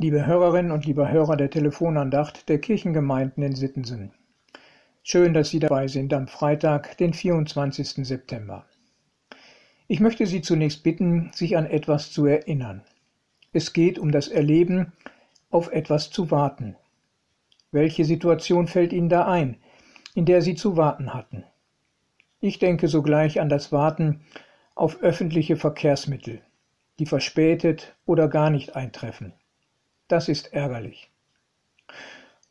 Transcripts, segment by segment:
Liebe Hörerinnen und liebe Hörer der Telefonandacht der Kirchengemeinden in Sittensen. Schön, dass Sie dabei sind am Freitag, den 24. September. Ich möchte Sie zunächst bitten, sich an etwas zu erinnern. Es geht um das Erleben, auf etwas zu warten. Welche Situation fällt Ihnen da ein, in der Sie zu warten hatten? Ich denke sogleich an das Warten auf öffentliche Verkehrsmittel, die verspätet oder gar nicht eintreffen. Das ist ärgerlich.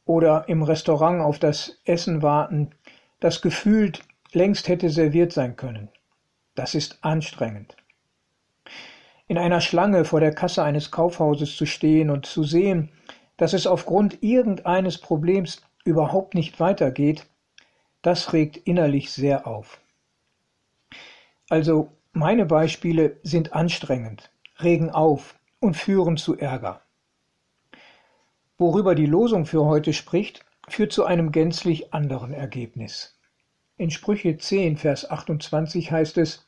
Oder im Restaurant auf das Essen warten, das gefühlt längst hätte serviert sein können. Das ist anstrengend. In einer Schlange vor der Kasse eines Kaufhauses zu stehen und zu sehen, dass es aufgrund irgendeines Problems überhaupt nicht weitergeht, das regt innerlich sehr auf. Also meine Beispiele sind anstrengend, regen auf und führen zu Ärger. Worüber die Losung für heute spricht, führt zu einem gänzlich anderen Ergebnis. In Sprüche 10, Vers 28 heißt es,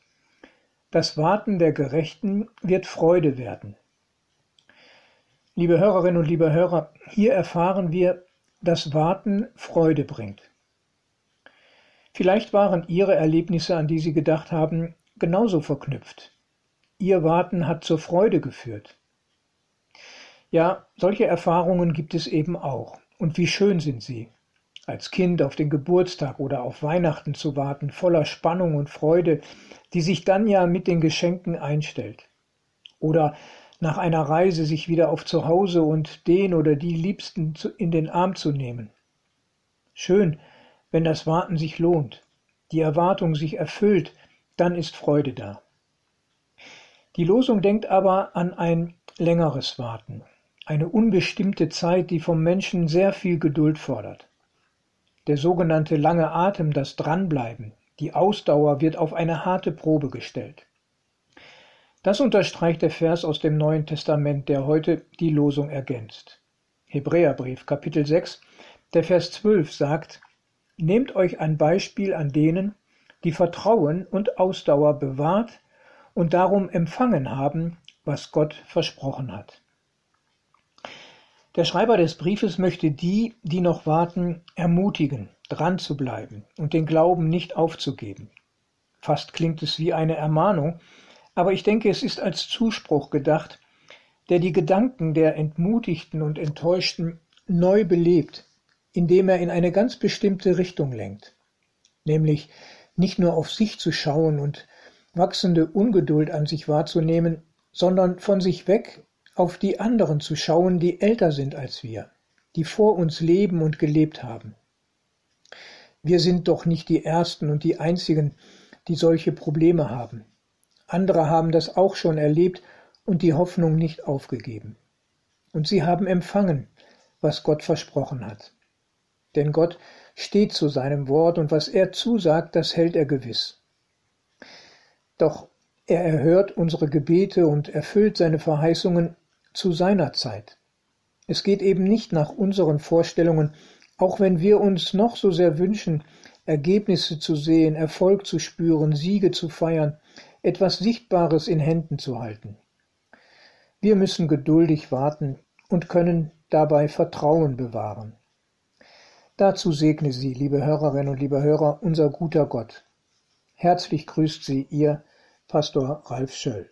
das Warten der Gerechten wird Freude werden. Liebe Hörerinnen und liebe Hörer, hier erfahren wir, dass Warten Freude bringt. Vielleicht waren Ihre Erlebnisse, an die Sie gedacht haben, genauso verknüpft. Ihr Warten hat zur Freude geführt. Ja, solche Erfahrungen gibt es eben auch. Und wie schön sind sie. Als Kind auf den Geburtstag oder auf Weihnachten zu warten, voller Spannung und Freude, die sich dann ja mit den Geschenken einstellt. Oder nach einer Reise sich wieder auf Zuhause und den oder die Liebsten in den Arm zu nehmen. Schön, wenn das Warten sich lohnt, die Erwartung sich erfüllt, dann ist Freude da. Die Losung denkt aber an ein längeres Warten, eine unbestimmte Zeit, die vom Menschen sehr viel Geduld fordert. Der sogenannte lange Atem, das Dranbleiben, die Ausdauer wird auf eine harte Probe gestellt. Das unterstreicht der Vers aus dem Neuen Testament, der heute die Losung ergänzt. Hebräerbrief Kapitel 6, der Vers 12 sagt, Nehmt euch ein Beispiel an denen, die Vertrauen und Ausdauer bewahrt und darum empfangen haben, was Gott versprochen hat. Der Schreiber des Briefes möchte die, die noch warten, ermutigen, dran zu bleiben und den Glauben nicht aufzugeben. Fast klingt es wie eine Ermahnung, aber ich denke, es ist als Zuspruch gedacht, der die Gedanken der Entmutigten und Enttäuschten neu belebt, indem er in eine ganz bestimmte Richtung lenkt, nämlich nicht nur auf sich zu schauen und wachsende Ungeduld an sich wahrzunehmen, sondern von sich weg auf die anderen zu schauen, die älter sind als wir, die vor uns leben und gelebt haben. Wir sind doch nicht die Ersten und die Einzigen, die solche Probleme haben. Andere haben das auch schon erlebt und die Hoffnung nicht aufgegeben. Und sie haben empfangen, was Gott versprochen hat. Denn Gott steht zu seinem Wort und was er zusagt, das hält er gewiss. Doch er erhört unsere Gebete und erfüllt seine Verheißungen zu seiner Zeit. Es geht eben nicht nach unseren Vorstellungen, auch wenn wir uns noch so sehr wünschen, Ergebnisse zu sehen, Erfolg zu spüren, Siege zu feiern, etwas Sichtbares in Händen zu halten. Wir müssen geduldig warten und können dabei Vertrauen bewahren. Dazu segne Sie, liebe Hörerinnen und liebe Hörer, unser guter Gott. Herzlich grüßt Sie Ihr Pastor Ralf Schöll.